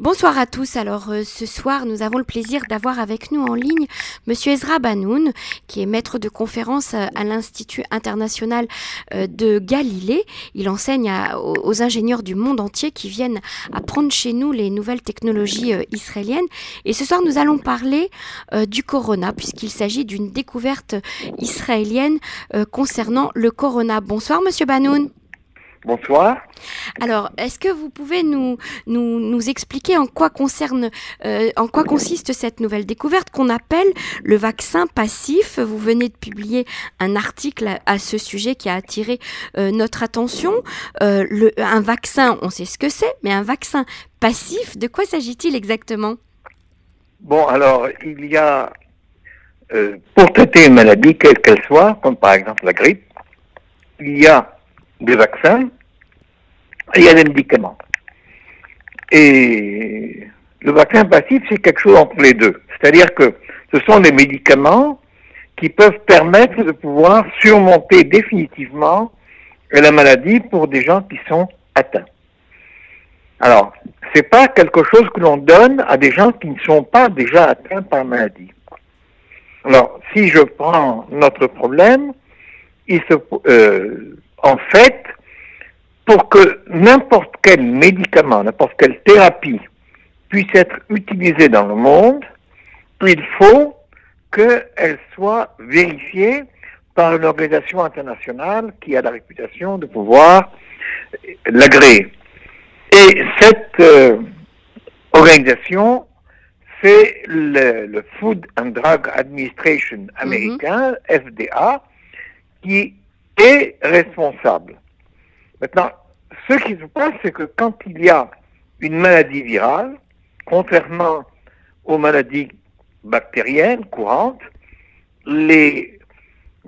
Bonsoir à tous. Alors euh, ce soir, nous avons le plaisir d'avoir avec nous en ligne Monsieur Ezra Banoun, qui est maître de conférence euh, à l'Institut international euh, de Galilée. Il enseigne aux, ingénieurs du monde entier qui viennent apprendre chez nous les nouvelles technologies israéliennes. Et ce soir, nous allons parler du corona, puisqu'il s'agit d'une découverte israélienne concernant le corona. Bonsoir, Monsieur Banoun. Bonsoir. Alors, est-ce que vous pouvez nous, nous, nous expliquer en quoi, concerne, euh, en quoi consiste cette nouvelle découverte qu'on appelle le vaccin passif? Vous venez de publier un article à, ce sujet qui a attiré euh, notre attention. Euh, le, un vaccin, on sait ce que c'est, mais un vaccin passif, de quoi s'agit-il exactement? Bon, alors, il y a, pour traiter une maladie, quelle qu'elle soit, comme par exemple la grippe, il y a des vaccins et a des médicaments. Et le vaccin passif, c'est quelque chose entre les deux. C'est-à-dire que ce sont des médicaments qui peuvent permettre de pouvoir surmonter définitivement la maladie pour des gens qui sont atteints. Alors, c'est pas quelque chose que l'on donne à des gens qui ne sont pas déjà atteints par la maladie. Alors, si je prends notre problème, il se, euh, en fait, pour que n'importe quel médicament, n'importe quelle thérapie puisse être utilisée dans le monde, il faut qu'elle soit vérifiée par une organisation internationale qui a la réputation de pouvoir l'agréer. Et cette euh, organisation, c'est le, Food and Drug Administration mhm. américain, FDA, qui est responsable. Maintenant, ce qui se passe, c'est que quand il y a une maladie virale, contrairement aux maladies bactériennes courantes, les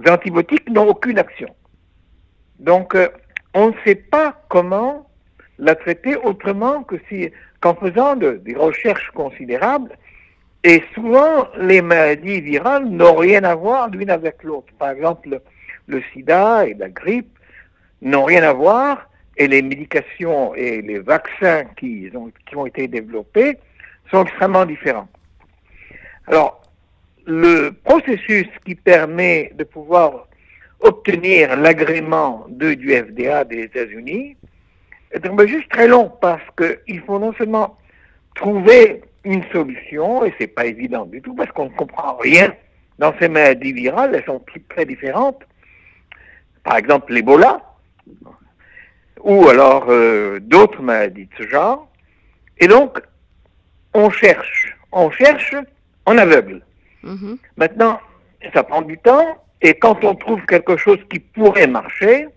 antibiotiques n'ont aucune action. Donc, euh, on ne sait pas comment la traiter autrement que si, qu'en faisant des recherches considérables. Et souvent, les maladies virales n'ont rien à voir l'une avec l'autre. Par exemple, le sida et la grippe n'ont rien à voir et les médications et les vaccins qui ont, qui ont été développés sont extrêmement différents. Alors, le processus qui permet de pouvoir obtenir l'agrément de, du FDA des États-Unis est juste très long parce qu'il faut non seulement trouver une solution, et c'est pas évident du tout parce qu'on ne comprend rien dans ces maladies virales, elles sont très différentes, par exemple l'Ebola, ou alors euh, d'autres maladies de ce genre. Et donc, on cherche, on cherche en aveugle. Mm-hmm. Maintenant, ça prend du temps, et quand on trouve quelque chose qui pourrait marcher,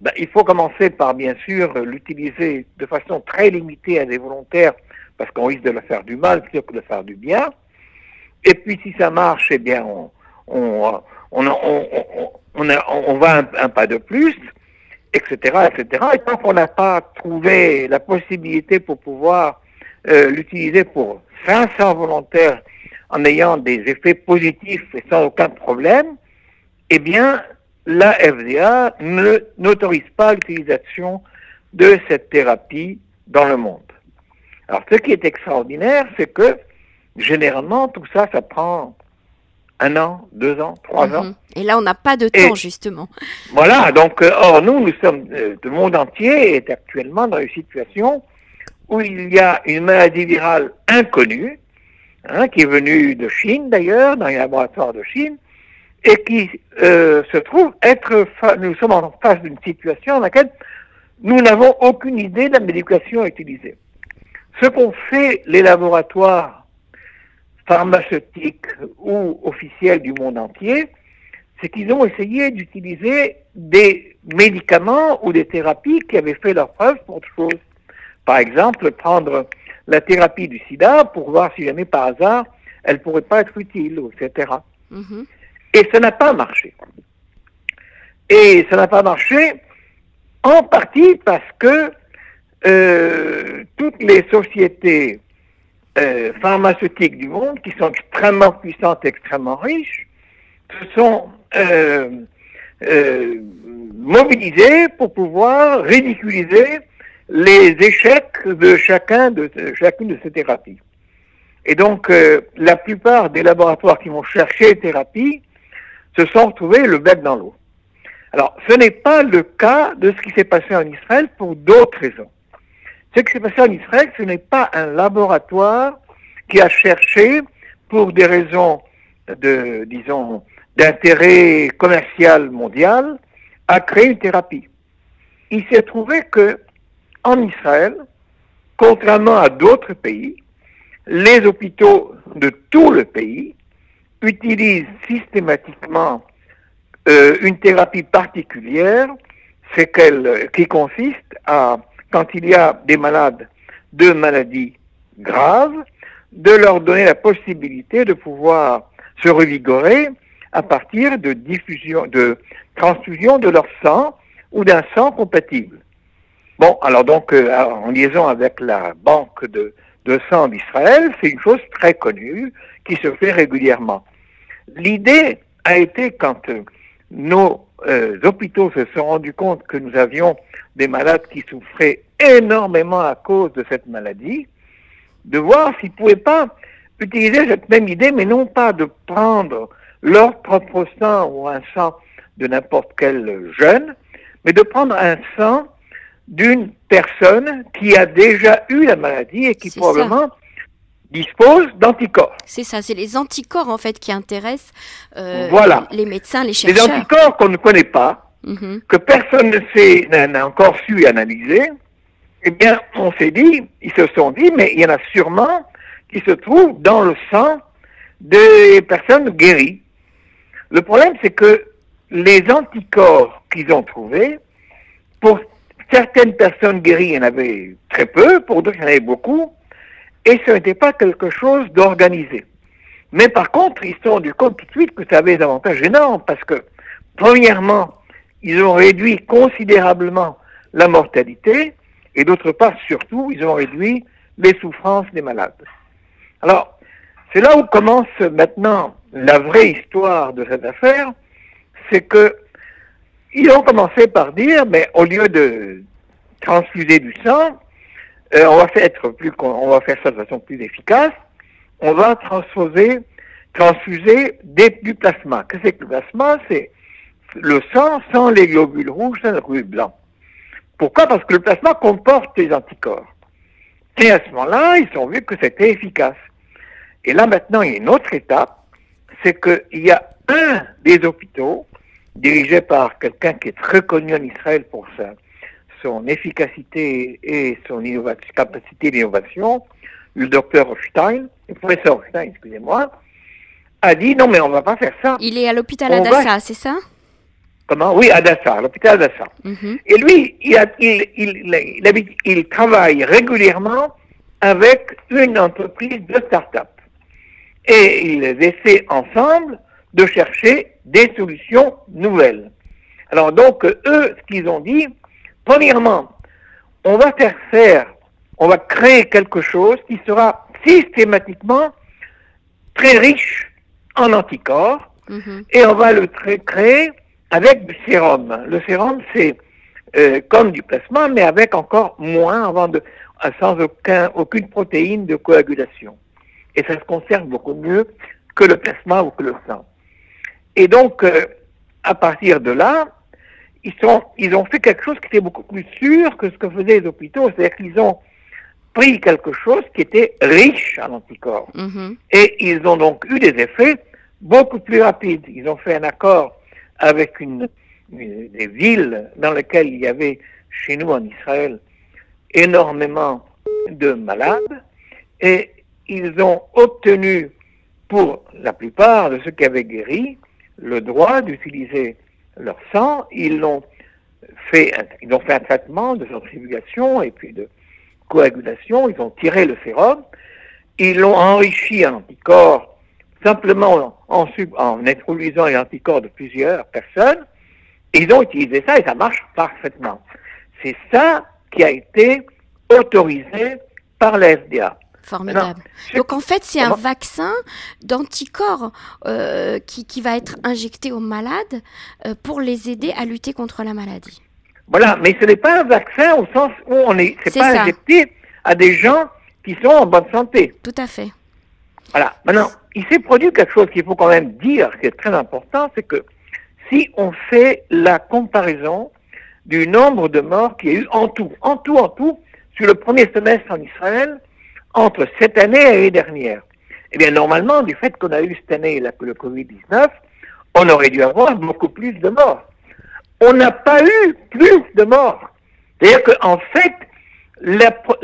ben, il faut commencer par, bien sûr, l'utiliser de façon très limitée à des volontaires, parce qu'on risque de leur faire du mal plutôt que de faire du bien. Et puis, si ça marche, eh bien, on, on, on, on, on, va un, pas de plus, etc., etc. Et tant qu'on n'a pas trouvé la possibilité pour pouvoir euh, l'utiliser pour 500 volontaires en ayant des effets positifs et sans aucun problème, eh bien, la FDA n'autorise pas l'utilisation de cette thérapie dans le monde. Alors, ce qui est extraordinaire, c'est que généralement, tout ça, ça prend un an, deux ans, trois mhm. ans. Et là, on n'a pas de temps, justement. Voilà, donc, euh, or, nous, nous sommes, euh, le monde entier est actuellement dans une situation où il y a une maladie virale inconnue, hein, qui est venue de Chine d'ailleurs, dans les laboratoires de Chine, et qui euh, se trouve être, nous sommes en face d'une situation dans laquelle nous n'avons aucune idée de la médication utilisée. Ce qu'ont fait les laboratoires pharmaceutiques ou officiels du monde entier, c'est qu'ils ont essayé d'utiliser des médicaments ou des thérapies qui avaient fait leur preuve pour autre chose. Par exemple, prendre la thérapie du sida pour voir si jamais par hasard elle pourrait pas être utile, etc. Mm-hmm. Et ça n'a pas marché. Et ça n'a pas marché en partie parce que euh, toutes les sociétés euh, pharmaceutiques du monde, qui sont extrêmement puissantes, extrêmement riches, se sont euh, euh, mobilisées pour pouvoir ridiculiser les échecs de chacun de chacune de ces thérapies. Et donc, euh, la plupart des laboratoires qui vont chercher thérapie se sont retrouvés le bec dans l'eau. Alors, ce n'est pas le cas de ce qui s'est passé en Israël pour d'autres raisons. Ce qui s'est passé en Israël, ce n'est pas un laboratoire qui a cherché, pour des raisons de, disons, d'intérêt commercial mondial, à créer une thérapie. Il s'est trouvé que, en Israël, contrairement à d'autres pays, les hôpitaux de tout le pays utilisent systématiquement euh, une thérapie particulière, c'est qu'elle qui consiste à, quand il y a des malades de maladies graves, de leur donner la possibilité de pouvoir se revigorer à partir de diffusion, de transfusion de leur sang ou d'un sang compatible. Bon, alors donc, euh, en liaison avec la banque de, de sang d'Israël, c'est une chose très connue qui se fait régulièrement. L'idée a été quand euh, nos euh, hôpitaux se sont rendus compte que nous avions des malades qui souffraient énormément à cause de cette maladie, de voir s'ils ne pouvaient pas utiliser cette même idée, mais non pas de prendre leur propre sang ou un sang de n'importe quel jeune, mais de prendre un sang d'une personne qui a déjà eu la maladie et qui probablement dispose d'anticorps. C'est ça, c'est les anticorps en fait qui intéressent euh, voilà. les médecins, les chercheurs. Les anticorps qu'on ne connaît pas, mhm. que personne ne sait, n'a encore su analyser. Eh bien, on s'est dit, ils se sont dit, mais il y en a sûrement qui se trouvent dans le sang des personnes guéries. Le problème, c'est que les anticorps qu'ils ont trouvés, pour certaines personnes guéries, il y en avait très peu, pour d'autres, il y en avait beaucoup, et ce n'était pas quelque chose d'organisé. Mais par contre, ils se sont rendus compte tout de suite que ça avait des avantages énormes, parce que, premièrement, ils ont réduit considérablement la mortalité, et d'autre part, surtout, ils ont réduit les souffrances des malades. Alors, c'est là où commence maintenant la vraie histoire de cette affaire, c'est que ils ont commencé par dire, mais au lieu de transfuser du sang, euh, on va faire ça de façon plus efficace. On va transfuser, du plasma. Qu'est-ce que le plasma? C'est le sang sans les globules rouges, sans les globules blancs. Pourquoi? Parce que le plasma comporte des anticorps. Et à ce moment-là, ils ont vu que c'était efficace. Et là maintenant, il y a une autre étape, c'est qu'il y a un des hôpitaux dirigé par quelqu'un qui est très connu en Israël pour sa, son efficacité et son capacité d'innovation, le docteur Stein, le professeur Stein, excusez-moi, a dit non mais on va pas faire ça. Il est à l'hôpital Adassa, c'est ça? Comment? Oui, Adassa, l'hôpital Adassa. Mhm. Et lui, il, a, il, il, il, travaille régulièrement avec une entreprise de start-up. Et ils essaient ensemble de chercher des solutions nouvelles. Alors donc, eux, ce qu'ils ont dit, premièrement, on va faire faire, on va créer quelque chose qui sera systématiquement très riche en anticorps, mhm. et on va le créer avec du sérum. Le sérum, c'est euh, comme du plasma, mais avec encore moins, avant de, sans aucun, aucune protéine de coagulation. Et ça se conserve beaucoup mieux que le plasma ou que le sang. Et donc, euh, à partir de là, ils, sont, ils ont fait quelque chose qui était beaucoup plus sûr que ce que faisaient les hôpitaux. C'est-à-dire qu'ils ont pris quelque chose qui était riche en anticorps. Mm-hmm. Et ils ont donc eu des effets beaucoup plus rapides. Ils ont fait un accord avec une, des villes dans lesquelles il y avait, chez nous en Israël, énormément de malades. Et ils ont obtenu, pour la plupart de ceux qui avaient guéri, le droit d'utiliser leur sang. Ils l'ont fait, ils ont fait un traitement de centrifugation et puis de coagulation. Ils ont tiré le sérum. Ils l'ont enrichi en anticorps simplement en, en introduisant les anticorps de plusieurs personnes. ils ont utilisé ça et ça marche parfaitement. C'est ça qui a été autorisé par la FDA. Formidable. Donc en fait, c'est un vaccin d'anticorps euh, qui, qui, va être injecté aux malades euh, pour les aider à lutter contre la maladie. Voilà, mais ce n'est pas un vaccin au sens où on est, c'est C'est pas ça. injecté à des gens qui sont en bonne santé. Tout à fait. Voilà. Maintenant, il s'est produit quelque chose qu'il faut quand même dire, qui est très important, c'est que si on fait la comparaison du nombre de morts qu'il y a eu en tout, en tout, en tout, sur le premier semestre en Israël, entre cette année et l'année dernière, eh bien, normalement, du fait qu'on a eu cette année le Covid-19, on aurait dû avoir beaucoup plus de morts. On n'a pas eu plus de morts. C'est-à-dire qu'en fait,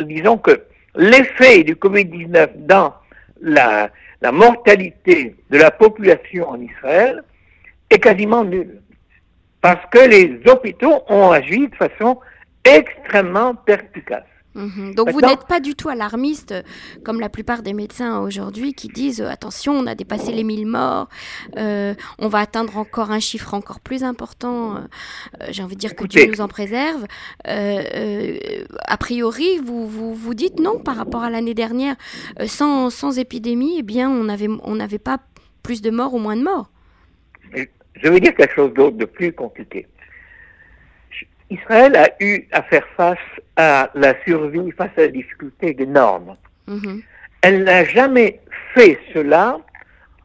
disons que l'effet du Covid-19 dans la, la mortalité de la population en Israël est quasiment nul. Parce que les hôpitaux ont agi de façon extrêmement perspicace. Mhm. Donc vous n'êtes pas du tout alarmiste, comme la plupart des médecins aujourd'hui qui disent euh, attention, on a dépassé les 1000 morts, euh, on va atteindre encore un chiffre encore plus important. euh, J'ai envie de dire que. Dieu nous en préserve. Euh, a priori, vous, vous vous dites non par rapport à l'année dernière, sans, sans épidémie, eh bien on n'avait on n'avait pas plus de morts ou moins de morts. Je vais dire quelque chose d'autre de plus compliqué. Israël a eu à faire face à la survie, face à la difficulté énorme. Mhm. Elle n'a jamais fait cela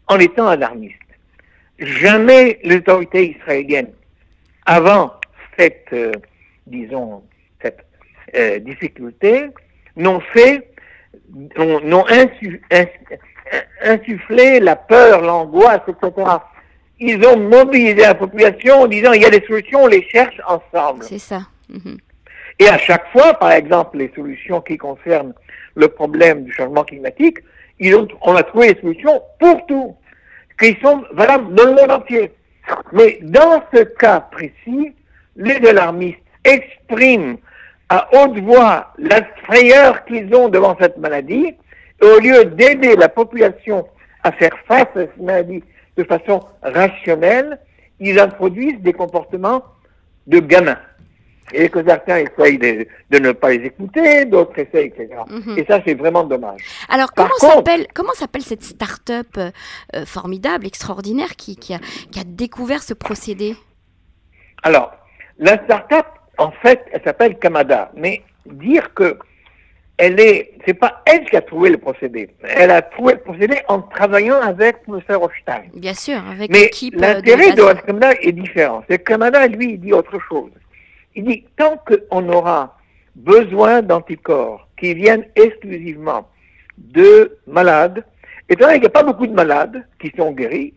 en étant alarmiste. Jamais les autorités israéliennes, avant cette, euh, disons, cette euh, difficulté, n'ont fait, n'ont n'ont insu- ins- insufflé la peur, l'angoisse, etc. Ils ont mobilisé la population en disant il y a des solutions, on les cherche ensemble. C'est ça. Mhm. Et à chaque fois, par exemple, les solutions qui concernent le problème du changement climatique, ils ont, on a trouvé des solutions pour tout, qui sont valables dans le monde entier. Mais dans ce cas précis, les alarmistes expriment à haute voix la frayeur qu'ils ont devant cette maladie, et au lieu d'aider la population à faire face à cette maladie de façon rationnelle, ils introduisent des comportements de gamins et que certains essayent de, de ne pas les écouter, d'autres essayent, etc. Mhm. Et ça, c'est vraiment dommage. Alors, Par comment contre- s'appelle comment s'appelle cette start-up euh, euh, formidable, extraordinaire, qui, qui, a, qui a découvert ce procédé? Alors, la start-up, en fait, elle s'appelle Kamada, mais dire que elle est, c'est pas elle qui a trouvé le procédé. Elle a trouvé le procédé en travaillant avec M. Rothstein. Bien sûr, avec Mais l'équipe. euh, l'intérêt de Bassin. Kamada est différent. C'est que Kamada, lui, il dit autre chose. Il dit, tant qu'on aura besoin d'anticorps qui viennent exclusivement de malades, étant donné qu'il n'y a pas beaucoup de malades qui sont guéris,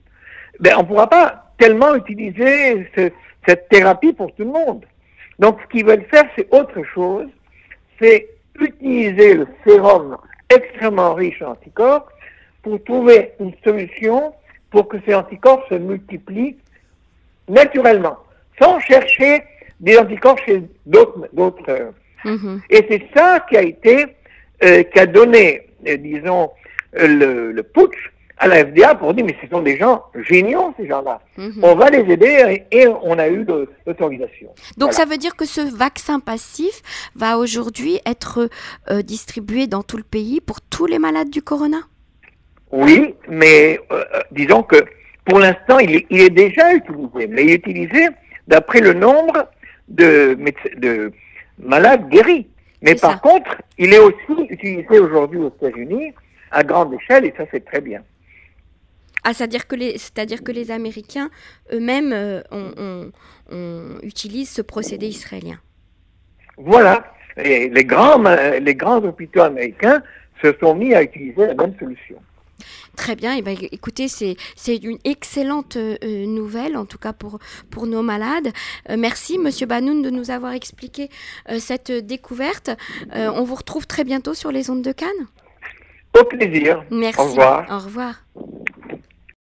ben, on ne pourra pas tellement utiliser ce- cette thérapie pour tout le monde. Donc, ce qu'ils veulent faire, c'est autre chose. C'est utiliser le sérum extrêmement riche en anticorps pour trouver une solution pour que ces anticorps se multiplient naturellement, sans chercher des anticorps chez d'autres. d'autres, euh, Mhm. et c'est ça qui a été, euh, qui a donné, euh, disons, euh, le, le putsch à la FDA pour dire, mais ce sont des gens géniaux, ces gens-là. Mhm. On va les aider et, et on a eu l'autorisation. Donc Voilà. ça veut dire que ce vaccin passif va aujourd'hui être euh, distribué dans tout le pays pour tous les malades du corona? Oui, mais euh, euh, disons que pour l'instant, il est, il est déjà utilisé. Mais il est utilisé d'après le nombre de, malades guéris. Mais par ça. contre, il est aussi utilisé aujourd'hui aux États-Unis à grande échelle et ça, c'est très bien. Ah, c'est-à-dire que les, c'est-à-dire que les Américains eux-mêmes euh, utilisent ce procédé israélien. Voilà. Et les grands, ma- les grands hôpitaux américains se sont mis à utiliser la même solution. Très bien, et ben, écoutez, c'est, c'est une excellente euh, euh, nouvelle, en tout cas pour, pour nos malades. Euh, merci, Monsieur Banoun, de nous avoir expliqué euh, cette découverte. Euh, on vous retrouve très bientôt sur les ondes de Cannes. Au plaisir. Merci. Au revoir. Au revoir.